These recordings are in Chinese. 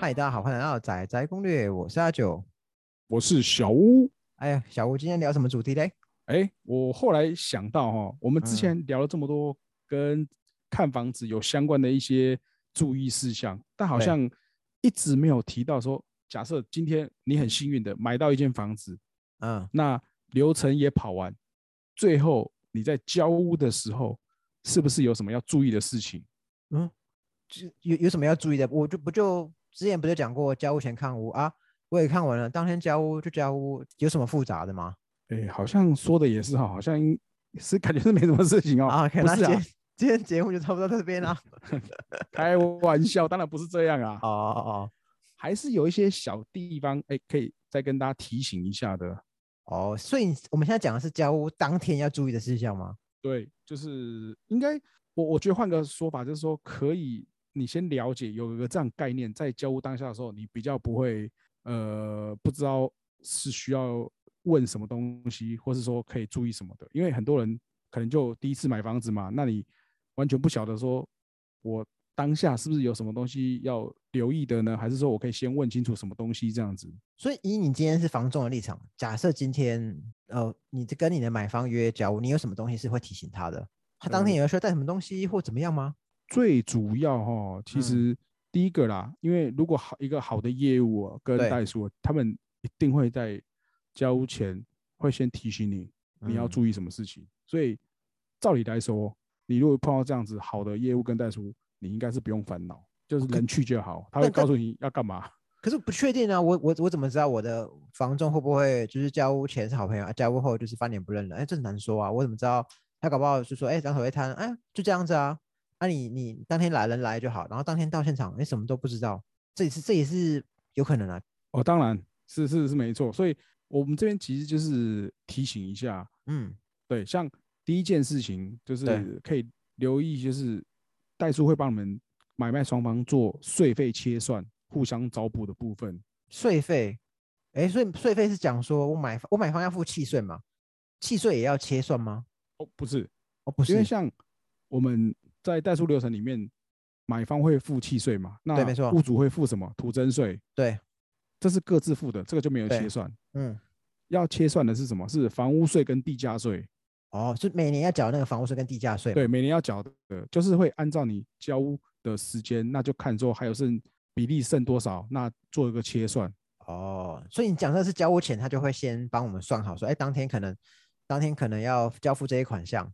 嗨，大家好，欢迎来到仔仔攻略，我是阿九。我是小屋。哎呀，小屋今天聊什么主题嘞？哎，我后来想到哈，我们之嗯前聊了这么多跟看房子有相关的一些注意事项，但好像一直没有提到说，假设今天你很幸运的买到一间房子，嗯，那流程也跑完，最后你在交屋的时候，是不是有什么要注意的事情？就有有什么要注意的？我就不就之前不是讲过交屋前看屋啊？我也看完了，当天交屋就交屋，有什么复杂的吗？哎，好像说的也是哈，好像应是感觉是没什么事情哦。啊，可不是啊能今天，今天节目就差不多到这边啦。开玩笑，当然不是这样啊。哦哦哦还是有一些小地方，哎，可以再跟大家提醒一下的。哦，所以我们现在讲的是交屋当天要注意的事项吗？对，就是应该，我我觉得换个说法，就是说可以，你先了解有一个这样概念，在交屋当下的时候，你比较不会呃不知道是需要问什么东西，或是说可以注意什么的，因为很多人可能就第一次买房子嘛，那你完全不晓得说我当下是不是有什么东西要留意的呢？还是说我可以先问清楚什么东西这样子？所以以你今天是房仲的立场，假设今天呃你这跟你的买方约交屋，你有什么东西是会提醒他的？他当天呃有要需要带什么东西或怎么样吗？最主要哈，其嗯实第一个啦，因为如果好一个好的业务啊跟代书啊，他们一定会在交屋前会先提醒你你要嗯注意什么事情。所以照理来说，你如果碰到这样子好的业务跟代书，你应该是不用烦恼，就是能去就好，他会告诉你要干嘛。可是不确定啊，我我我怎么知道我的房仲会不会就是交屋前是好朋友，啊、交屋后就是翻脸不认人？哎，这很难说啊，我怎么知道？他搞不好就说，哎，两手一摊，哎，就这样子啊，啊你你当天来人来就好，然后当天到现场，你，什么都不知道，这也是这也是有可能啊，哦，当然是是是没错，所以我们这边其实就是提醒一下，嗯，对，像第一件事情就是可以留意，就是代书会帮你们买卖双方做税费切算、互相找补的部分。税费，哎，所以税费是讲说我买我买方要付契税吗，契税也要切算吗？哦，不是，哦，不是，因为像我们在代书流程里面，买方会付契税嘛，那没错屋主会付什么土增税，对，这是各自付的，这个就没有对切算。嗯，要切算的是什么？是房屋税跟地价税。哦，是每年要缴那个房屋税跟地价税嘛，对，每年要缴的，就是会按照你交屋的时间，那就看说还有剩比例剩多少，那做一个切算。哦，所以你讲的是交屋前，他就会先帮我们算好，说，哎，当天可能当天可能要交付这些款项，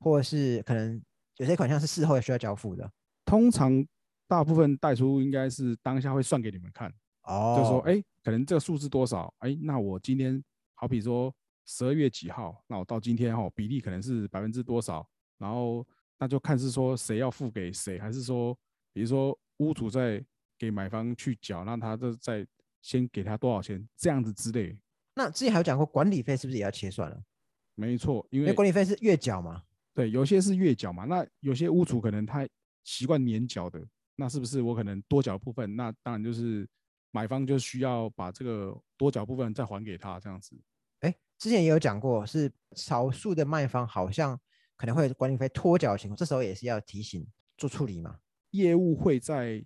或者是可能有些款项是事后需要交付的。通常大部分代出应该是当下会算给你们看，哦，就说，哎、可能这个数字多少？哎、那我今天好比说十二月几号，那我到今天哈、比例可能是百分之多少？然后那就看是说谁要付给谁，还是说比如说屋主在给买方去缴，那他这再先给他多少钱，这样子之类。那之前还有讲过管理费是不是也要切算了？没错，因为管理费是月缴嘛。对，有些是月缴嘛，那有些屋主可能他习惯年缴的，那是不是我可能多缴部分？那当然就是买方就需要把这个多缴部分再还给他这样子。哎，之前也有讲过，是少数的卖方好像可能会有管理费脱缴的情况，这时候也是要提醒做处理嘛。业务会在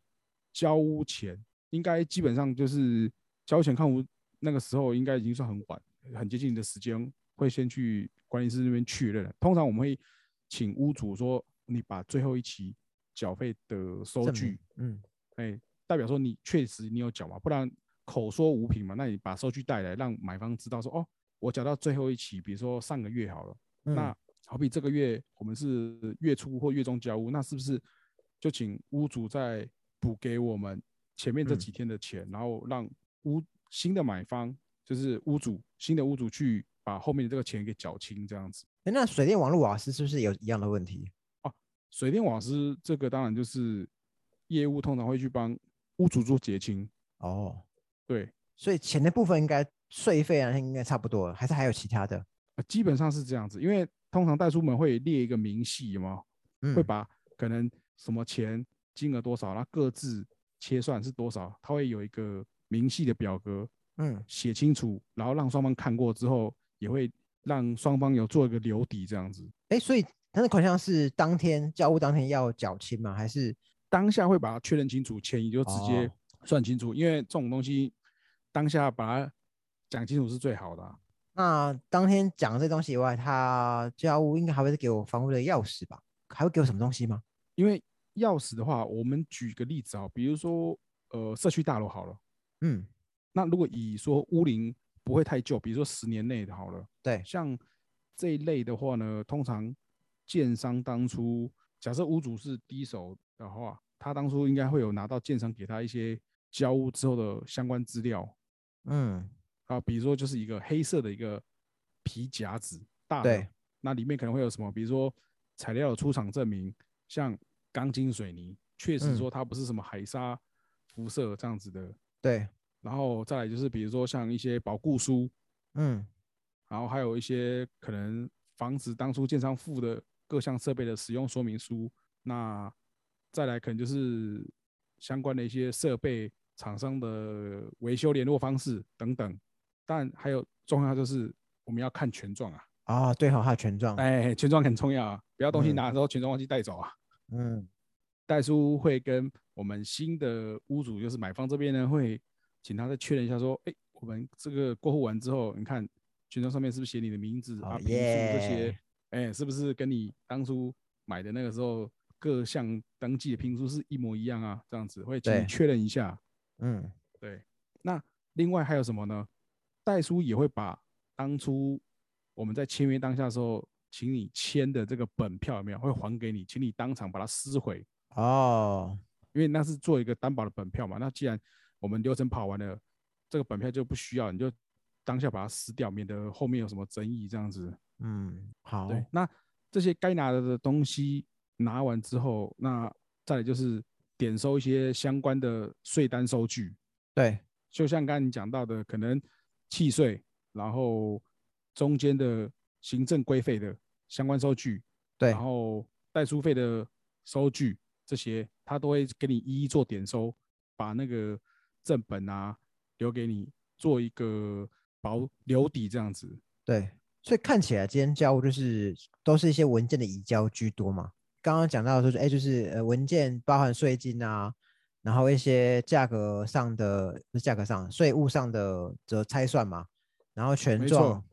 交屋前，应该基本上就是交屋前看屋那个时候，应该已经算很晚，很接近的时间，会先去管理室那边确认。通常我们会请屋主说，你把最后一期缴费的收据，嗯，哎、代表说你确实你有缴嘛，不然口说无凭嘛，那你把收据带来，让买方知道说，哦，我缴到最后一期，比如说上个月好了，嗯那好比这个月我们是月初或月中交屋，那是不是就请屋主再补给我们前面这嗯几天的钱，然后让屋新的买方就是屋主新的屋主去把后面的这个钱给缴清，这样子。诶那水电网络瓦斯是不是有一样的问题？哦水电瓦斯这个当然就是业务通常会去帮屋主做结清，哦，对，所以钱的部分应该税费啊，应该差不多，还是还有其他的？啊基本上是这样子，因为通常代书们会列一个明细嘛，嗯，会把可能什么钱金额多少，然后各自切算是多少，它会有一个明细的表格嗯写清楚，然后让双方看过之后，也会让双方有做一个留底这样子。哎，所以他的款项是当天交屋当天要缴清吗？还是当下会把它确认清楚，钱也就直接哦算清楚，因为这种东西当下把它讲清楚是最好的啊、那当天讲这东西以外，他家务应该还会给我房屋的钥匙吧？还会给我什么东西吗？因为钥匙的话，我们举个例子啊，比如说呃社区大楼好了，嗯，那如果以说屋龄不会太旧，比如说十年内的好了，对，像这一类的话呢，通常建商当初假设屋主是第一手的话，他当初应该会有拿到建商给他一些交屋之后的相关资料嗯，啊，比如说就是一个黑色的一个皮夹子，大的对，那里面可能会有什么，比如说材料的出厂证明，像钢筋水泥，确实嗯说它不是什么海沙辐射这样子的，对，然后再来就是比如说像一些保固书，嗯，然后还有一些可能防止当初建商付的各项设备的使用说明书，那再来可能就是相关的一些设备厂商的维修联络方式等等，但还有重要就是我们要看权状啊，哦，对好、还有权状，哎，权状很重要啊，不要东西嗯。拿的时候权状忘记带走啊。嗯，代书会跟我们新的屋主，就是买方这边呢，会请他再确认一下，说，哎，我们这个过户完之后，你看权状上面是不是写你的名字啊、哦平数这些耶，哎，是不是跟你当初买的那个时候各项登记的评数是一模一样啊？这样子会请你确认一下。嗯，对，那另外还有什么呢？代书也会把当初我们在签约当下的时候，请你签的这个本票有没有会还给你，请你当场把它撕毁。哦，因为那是做一个担保的本票嘛。那既然我们流程跑完了，这个本票就不需要，你就当下把它撕掉，免得后面有什么争议这样子。嗯，好，对，那这些该拿的东西拿完之后，那再来就是点收一些相关的税单收据，对，就像刚才你讲到的，可能契税，然后中间的行政规费的相关收据，对。然，后代书费的收据这些，他都会给你一一做点收，把那个正本啊留给你做一个保留底这样子。对，所以看起来今天交务就是都是一些文件的移交居多嘛。刚刚讲到的说，哎，就是呃文件包含税金啊，然后一些价格上的不是价格上税务上的则拆算嘛，然后权没错状、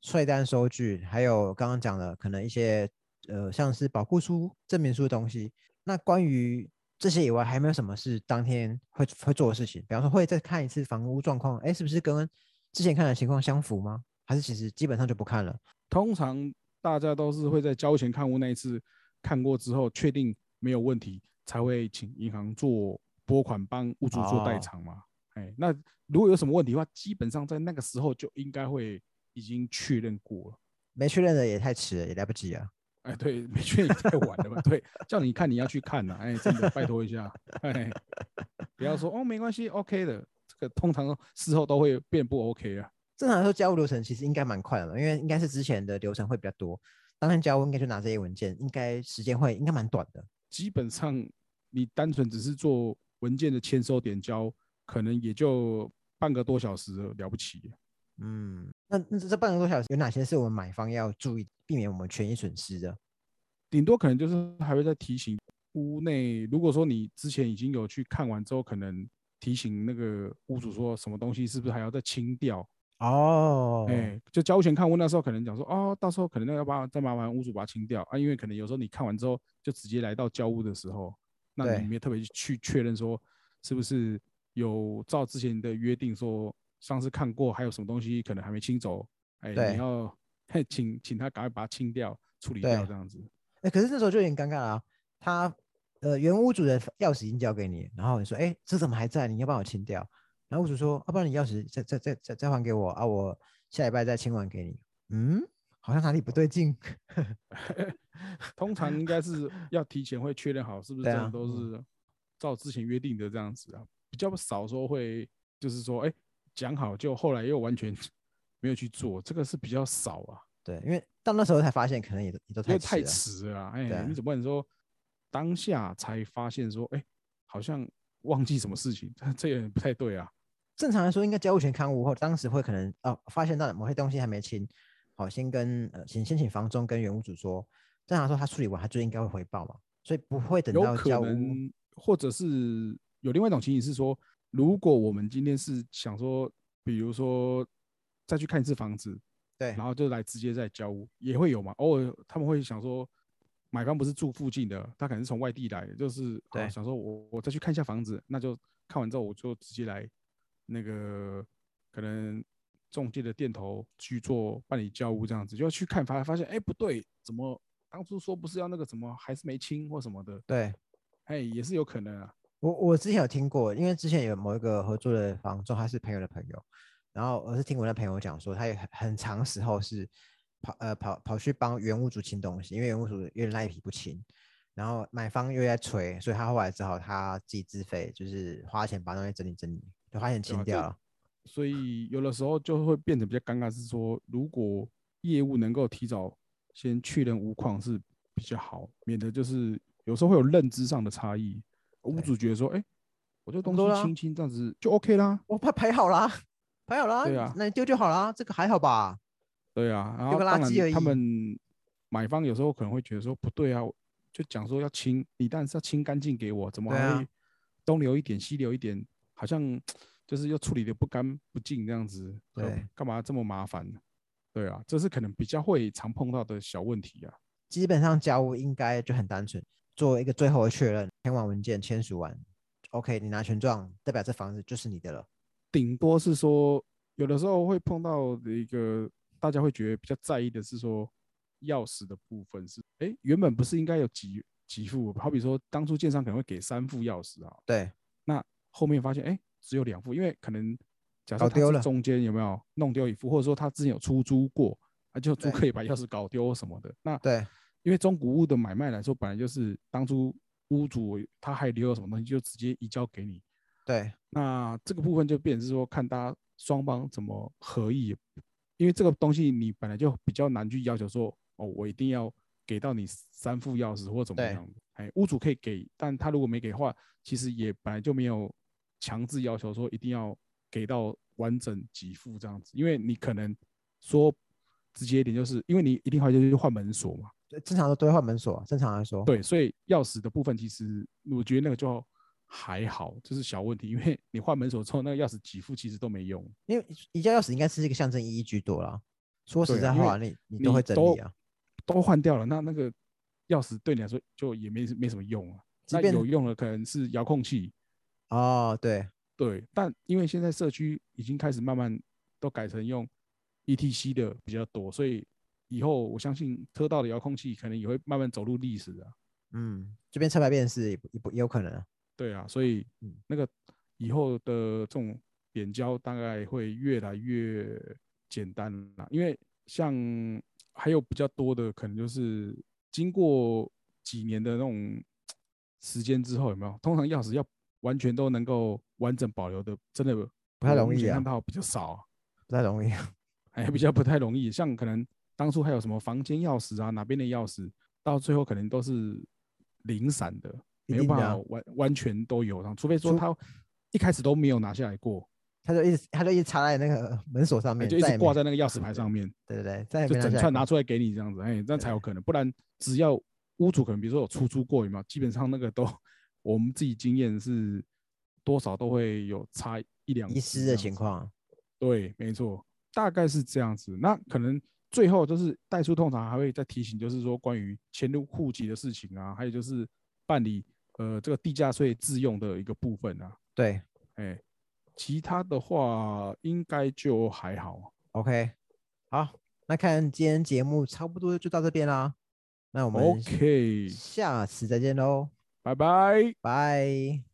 税单收据，还有刚刚讲的可能一些呃像是保护书、证明书的东西。那关于这些以外，还有没有什么是当天会会做的事情？比方说会再看一次房屋状况，哎，是不是跟之前看的情况相符吗？还是其实基本上就不看了？通常大家都是会在交钱看屋那一次看过之后，确定没有问题，才会请银行做拨款帮屋主做代哦偿嘛。哎，那如果有什么问题的话，基本上在那个时候就应该会已经确认过了。没确认的也太迟了，也来不及啊。哎，对，没确认也太晚了吧？对，叫你看你要去看呐、哎，真的拜托一下，哎，不要说哦没关系，OK 的，这个通常事后都会变不 OK 啊。正常来说，交屋流程其实应该蛮快的嘛，因为应该是之前的流程会比较多，当天交屋应该就拿这些文件，应该时间会应该蛮短的。基本上你单纯只是做文件的签收点交，可能也就半个多小时了了不起。嗯，那那这半个多小时有哪些是我们买方要注意，避免我们权益损失的？顶多可能就是还会再提醒屋内，如果说你之前已经有去看完之后，可能提醒那个屋主说什么东西是不是还要再清掉？哦，哎、就交屋前看屋那时候可能讲说，哦，到时候可能那要把再麻烦屋主把它清掉啊，因为可能有时候你看完之后就直接来到交屋的时候，那对你没有特别去确认说是不是有照之前的约定说上次看过还有什么东西可能还没清走，哎、你要请请他赶快把它清掉处理掉这样子。哎、可是那时候就有点尴尬了、啊，他呃原屋主的钥匙已经交给你，然后你说，哎、这怎么还在？你要帮我清掉。然后屋主说，要、不然你钥匙再再再再再还给我啊，我下礼拜再清完给你。嗯，好像哪里不对劲。通常应该是要提前会确认好是不是 这样都是照之前约定的这样子啊，比较少说会就是说，哎、讲好就后来又完全 没有去做，这个是比较少啊，对，因为到那时候才发现，可能也都也都太太迟了。迟了啊，哎、你怎么能说当下才发现说，哎、好像忘记什么事情，这也不太对啊。正常来说，应该交物权看屋后，当时会可能哦发现到某些东西还没清，好先跟呃先先请房东跟原屋主说，正常来说他处理完他就应该会回报嘛，所以不会等到交屋。能，或者是有另外一种情形是说，如果我们今天是想说，比如说再去看一次房子，对然后就来直接再交屋，也会有嘛。偶尔他们会想说，买方不是住附近的，他可能是从外地来的，就是啊对想说我我再去看一下房子，那就看完之后我就直接来那个可能中介的店头去做办理交屋这样子，就要去看发发现，哎不对，怎么当初说不是要那个什么还是没清或什么的，对，哎也是有可能啊。我我之前有听过，因为之前有某一个合作的房仲，他是朋友的朋友，然后我是听我那朋友讲说，他也很很长时候是跑呃跑跑去帮原屋主清东西，因为原屋主有点赖皮不清，然后买方又在催，所以他后来只好他自己自费，就是花钱把东西整理整理，就花钱清掉了。所以有的时候就会变得比较尴尬，是说如果业务能够提早先确认无况是比较好，免得就是有时候会有认知上的差异。屋主觉得说，哎、我这东西清清这样子就 OK 啦，我排排好啦，排好啦，对啊那你丢就好啦，这个还好吧？对啊，然后当垃圾而已然他们买方有时候可能会觉得说不对啊，就讲说要清，你当然是要清干净给我，怎么东留一点西流一点，好像就是又处理的不干不净这样子，呃对干嘛这么麻烦呢？对啊，这是可能比较会常碰到的小问题啊。基本上家务应该就很单纯，做一个最后的确认，填完文件签署完，OK，你拿权状，代表这房子就是你的了。顶多是说，有的时候会碰到的一个大家会觉得比较在意的是说，钥匙的部分是，哎，原本不是应该有几几副？好比说当初建商可能会给三副钥匙啊，对那后面发现哎只有两副，因为可能假设搞丢了他是中间有没有弄丢一副，或者说他之前有出租过，啊就租对客也把钥匙搞丢什么的，那对因为中古屋的买卖来说，本来就是当初屋主他还留有什么东西，就直接移交给你。对那这个部分就变成是说，看大家双方怎么合意，因为这个东西你本来就比较难去要求说，哦，我一定要给到你三副钥匙或怎么样的。哎，屋主可以给，但他如果没给的话，其实也本来就没有强制要求说一定要给到完整几副这样子，因为你可能说直接一点，就是因为你一定会就是换门锁嘛，对正常都都会换门锁，正常来说。对，所以钥匙的部分其实我觉得那个就还好，就是小问题，因为你换门锁之后，那个钥匙几副其实都没用。因为宜家钥匙应该是一个象征意义居多啦。说实在话，你你都会整都理啊。都换掉了，那那个钥匙对你来说就也没没什么用啊。那有用的可能是遥控器，哦，对对，但因为现在社区已经开始慢慢都改成用 ETC 的比较多，所以以后我相信车道的遥控器可能也会慢慢走入历史啊。嗯，这边车牌辨识也不也不也有可能啊。对啊，所以嗯那个以后的这种点胶大概会越来越简单啦，因为像还有比较多的可能就是经过几年的那种时间之后，有没有？通常钥匙要完全都能够完整保留的，真的不太容易啊看到比较少啊，不太容易啊。还比较不太容易。像可能当初还有什么房间钥匙啊，哪边的钥匙，到最后可能都是零散的，没有办法完完全都有然后，除非说他一开始都没有拿下来过，他就一直他就一直插在那个门锁上面，哎就一直挂在那个钥匙牌上面，对对对，再也就整串拿出来给你这样子，哎，这样才有可能。不然只要屋主可能比如说有出租过，有没有？基本上那个都我们自己经验是多少都会有差一两遗失的情况。对，没错，大概是这样子。那可能最后就是代书通常还会再提醒，就是说关于迁入户籍的事情啊，还有就是办理呃这个地价税自用的一个部分啊。对哎，其他的话应该就还好。，OK，好，那看今天节目差不多就到这边啦。那我们 OK，下次再见喽，拜拜。拜。